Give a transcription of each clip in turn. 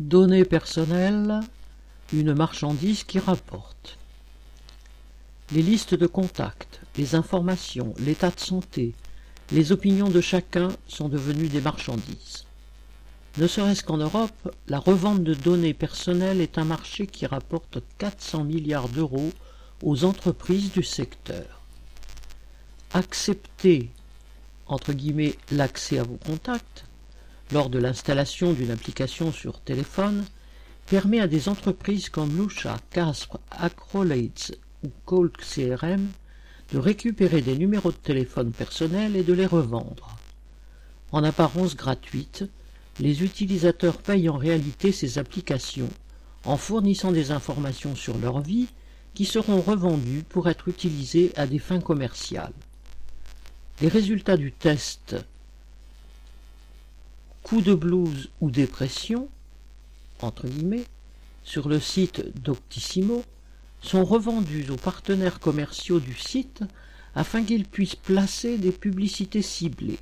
Données personnelles, une marchandise qui rapporte. Les listes de contacts, les informations, l'état de santé, les opinions de chacun sont devenues des marchandises. Ne serait-ce qu'en Europe, la revente de données personnelles est un marché qui rapporte 400 milliards d'euros aux entreprises du secteur. Accepter, entre guillemets, l'accès à vos contacts lors de l'installation d'une application sur téléphone permet à des entreprises comme Lucha, Casper, Acrolates ou Cold CRM de récupérer des numéros de téléphone personnels et de les revendre. En apparence gratuite, les utilisateurs payent en réalité ces applications en fournissant des informations sur leur vie qui seront revendues pour être utilisées à des fins commerciales. Les résultats du test coup de blues ou dépression, entre guillemets, sur le site Doctissimo, sont revendus aux partenaires commerciaux du site afin qu'ils puissent placer des publicités ciblées.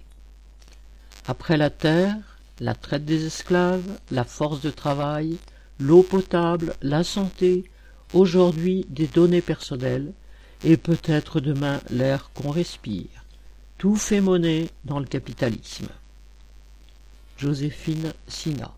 Après la terre, la traite des esclaves, la force de travail, l'eau potable, la santé, aujourd'hui des données personnelles, et peut-être demain l'air qu'on respire. Tout fait monnaie dans le capitalisme. Joséphine Sina